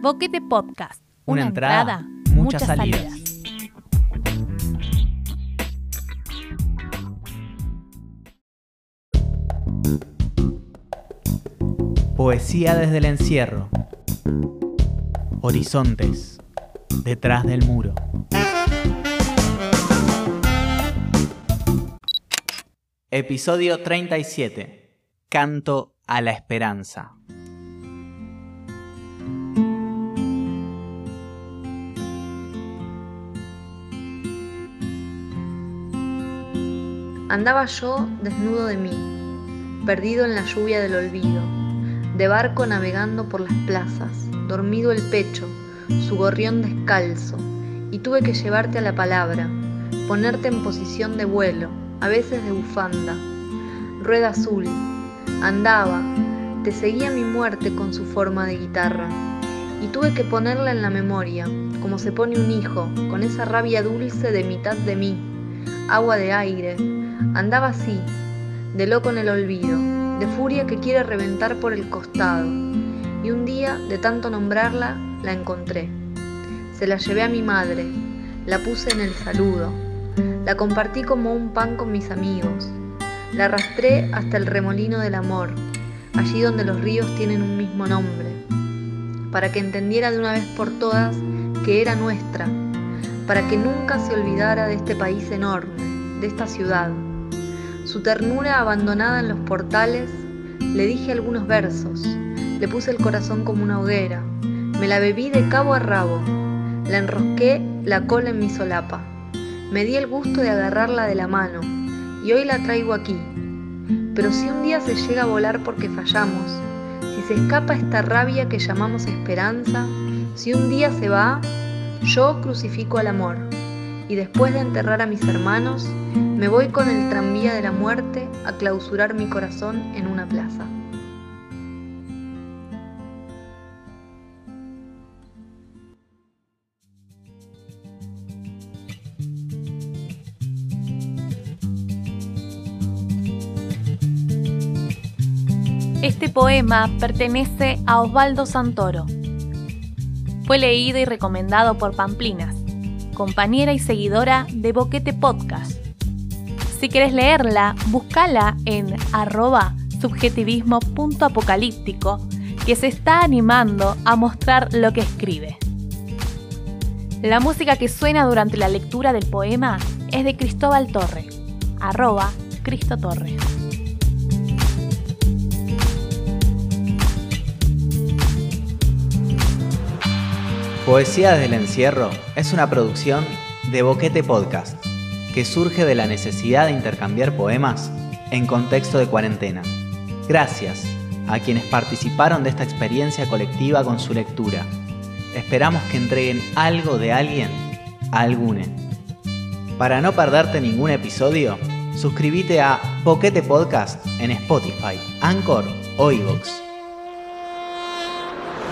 Boquete Podcast. Una entrada, muchas salidas. Poesía desde el encierro. Horizontes. Detrás del muro. Episodio 37. Canto a la esperanza. Andaba yo desnudo de mí, perdido en la lluvia del olvido, de barco navegando por las plazas, dormido el pecho, su gorrión descalzo, y tuve que llevarte a la palabra, ponerte en posición de vuelo, a veces de bufanda. Rueda azul, andaba, te seguía mi muerte con su forma de guitarra, y tuve que ponerla en la memoria, como se pone un hijo, con esa rabia dulce de mitad de mí, agua de aire, Andaba así, de loco en el olvido, de furia que quiere reventar por el costado, y un día, de tanto nombrarla, la encontré. Se la llevé a mi madre, la puse en el saludo, la compartí como un pan con mis amigos, la arrastré hasta el remolino del amor, allí donde los ríos tienen un mismo nombre, para que entendiera de una vez por todas que era nuestra, para que nunca se olvidara de este país enorme, de esta ciudad su ternura abandonada en los portales, le dije algunos versos, le puse el corazón como una hoguera, me la bebí de cabo a rabo, la enrosqué la cola en mi solapa, me di el gusto de agarrarla de la mano y hoy la traigo aquí. Pero si un día se llega a volar porque fallamos, si se escapa esta rabia que llamamos esperanza, si un día se va, yo crucifico al amor y después de enterrar a mis hermanos, me voy con el tranvía de la muerte a clausurar mi corazón en una plaza. Este poema pertenece a Osvaldo Santoro. Fue leído y recomendado por Pamplinas compañera y seguidora de Boquete Podcast. Si quieres leerla, búscala en arroba subjetivismo.apocalíptico, que se está animando a mostrar lo que escribe. La música que suena durante la lectura del poema es de Cristóbal Torre, arroba Cristo Torre. Poesía desde el encierro es una producción de Boquete Podcast que surge de la necesidad de intercambiar poemas en contexto de cuarentena. Gracias a quienes participaron de esta experiencia colectiva con su lectura. Esperamos que entreguen algo de alguien a algune. Para no perderte ningún episodio, suscríbete a Boquete Podcast en Spotify, Anchor o iVoox.